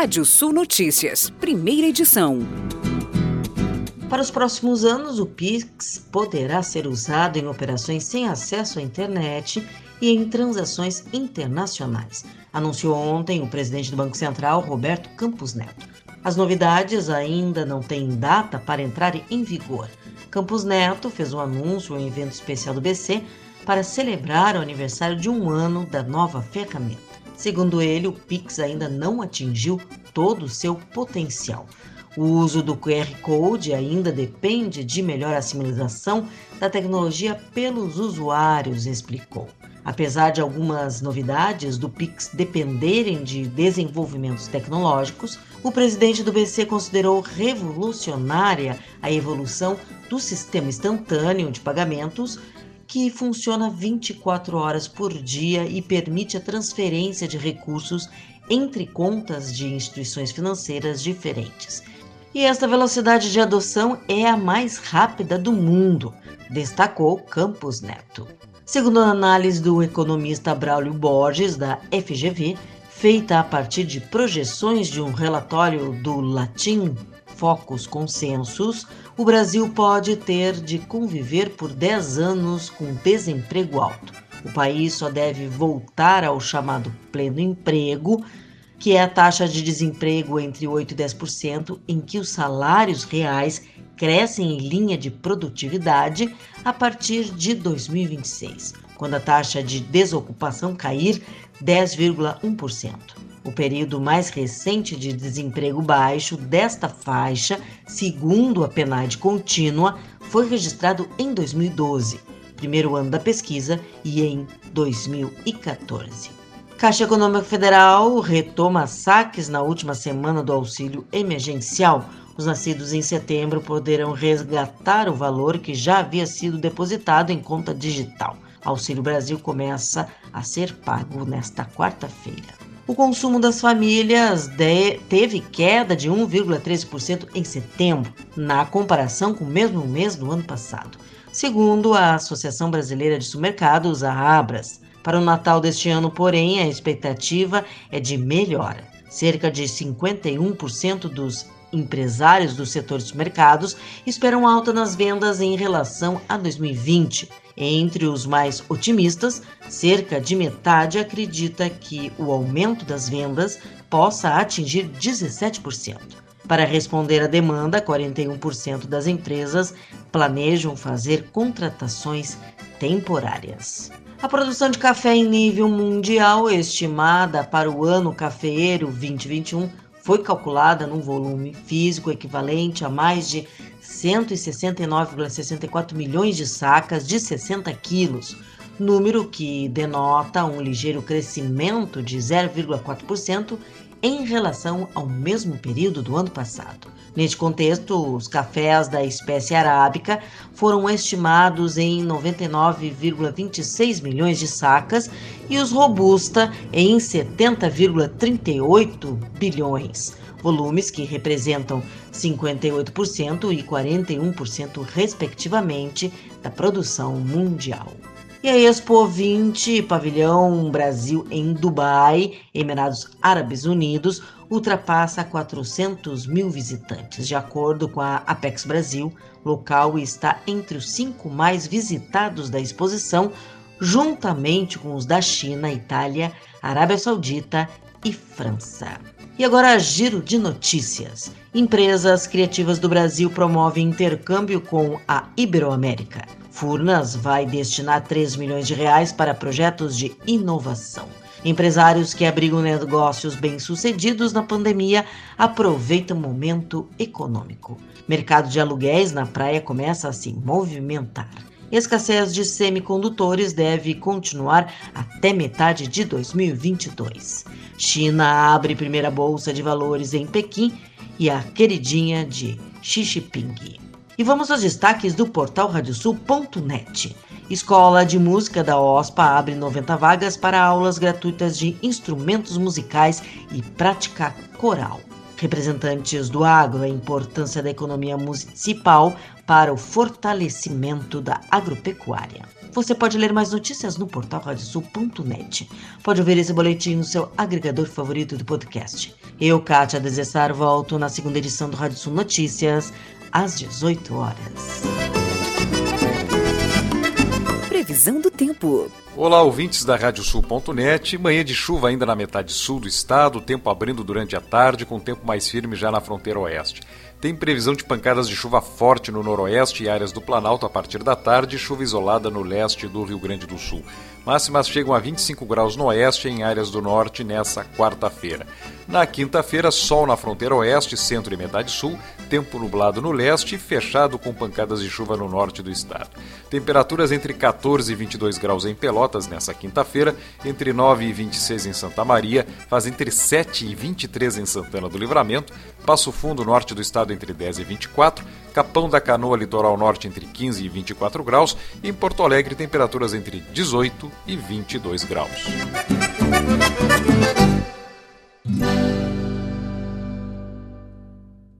Rádio Sul Notícias, primeira edição. Para os próximos anos, o Pix poderá ser usado em operações sem acesso à internet e em transações internacionais, anunciou ontem o presidente do Banco Central, Roberto Campos Neto. As novidades ainda não têm data para entrar em vigor. Campos Neto fez o um anúncio em um evento especial do BC para celebrar o aniversário de um ano da nova ferramenta. Segundo ele, o Pix ainda não atingiu todo o seu potencial. O uso do QR Code ainda depende de melhor assimilação da tecnologia pelos usuários, explicou. Apesar de algumas novidades do Pix dependerem de desenvolvimentos tecnológicos, o presidente do BC considerou revolucionária a evolução do sistema instantâneo de pagamentos que funciona 24 horas por dia e permite a transferência de recursos entre contas de instituições financeiras diferentes. E esta velocidade de adoção é a mais rápida do mundo, destacou Campos Neto. Segundo a análise do economista Braulio Borges, da FGV, feita a partir de projeções de um relatório do Latim Focus Consensus, o Brasil pode ter de conviver por 10 anos com desemprego alto. O país só deve voltar ao chamado pleno emprego, que é a taxa de desemprego entre 8 e 10%, em que os salários reais crescem em linha de produtividade a partir de 2026, quando a taxa de desocupação cair 10,1%. O período mais recente de desemprego baixo desta faixa, segundo a PNAD contínua, foi registrado em 2012, primeiro ano da pesquisa, e em 2014. Caixa Econômica Federal retoma saques na última semana do auxílio emergencial. Os nascidos em setembro poderão resgatar o valor que já havia sido depositado em conta digital. Auxílio Brasil começa a ser pago nesta quarta-feira. O consumo das famílias de, teve queda de 1,13% em setembro, na comparação com o mesmo mês do ano passado, segundo a Associação Brasileira de Supermercados, a Abras. Para o Natal deste ano, porém, a expectativa é de melhora. Cerca de 51% dos empresários do setor de supermercados esperam alta nas vendas em relação a 2020. Entre os mais otimistas, cerca de metade acredita que o aumento das vendas possa atingir 17%. Para responder à demanda, 41% das empresas planejam fazer contratações temporárias. A produção de café em nível mundial, estimada para o ano cafeeiro 2021, foi calculada num volume físico equivalente a mais de 169,64 milhões de sacas de 60 quilos, número que denota um ligeiro crescimento de 0,4% em relação ao mesmo período do ano passado. Neste contexto, os cafés da espécie arábica foram estimados em 99,26 milhões de sacas e os robusta em 70,38 bilhões, volumes que representam 58% e 41%, respectivamente, da produção mundial. E a Expo 20, pavilhão Brasil em Dubai, Emirados Árabes Unidos, ultrapassa 400 mil visitantes. De acordo com a Apex Brasil, local está entre os cinco mais visitados da exposição, juntamente com os da China, Itália, Arábia Saudita e França. E agora, giro de notícias. Empresas criativas do Brasil promovem intercâmbio com a Iberoamérica. Furnas vai destinar 3 milhões de reais para projetos de inovação. Empresários que abrigam negócios bem-sucedidos na pandemia aproveitam o momento econômico. Mercado de aluguéis na praia começa a se movimentar. Escassez de semicondutores deve continuar até metade de 2022. China abre primeira bolsa de valores em Pequim e a queridinha de Xixiping. E vamos aos destaques do portal radiosul.net. Escola de Música da OSPA abre 90 vagas para aulas gratuitas de instrumentos musicais e prática coral. Representantes do agro, a importância da economia municipal para o fortalecimento da agropecuária. Você pode ler mais notícias no portal radiosul.net. Pode ouvir esse boletim no seu agregador favorito do podcast. Eu, Kátia Desessar, volto na segunda edição do Rádio Sul Notícias, às 18 horas. Previsão do tempo. Olá, ouvintes da Radiosul.net. Manhã de chuva ainda na metade sul do estado, tempo abrindo durante a tarde, com tempo mais firme já na fronteira oeste. Tem previsão de pancadas de chuva forte no noroeste e áreas do Planalto a partir da tarde chuva isolada no leste do Rio Grande do Sul. Máximas chegam a 25 graus no oeste em áreas do norte nessa quarta-feira. Na quinta-feira, sol na fronteira oeste, centro e metade sul, tempo nublado no leste e fechado com pancadas de chuva no norte do estado. Temperaturas entre 14 e 22 graus em Pelotas nessa quinta-feira, entre 9 e 26 em Santa Maria, faz entre 7 e 23 em Santana do Livramento, Passo Fundo, norte do estado, entre 10 e 24, Capão da Canoa, litoral norte, entre 15 e 24 graus, e em Porto Alegre, temperaturas entre 18 e 22 graus.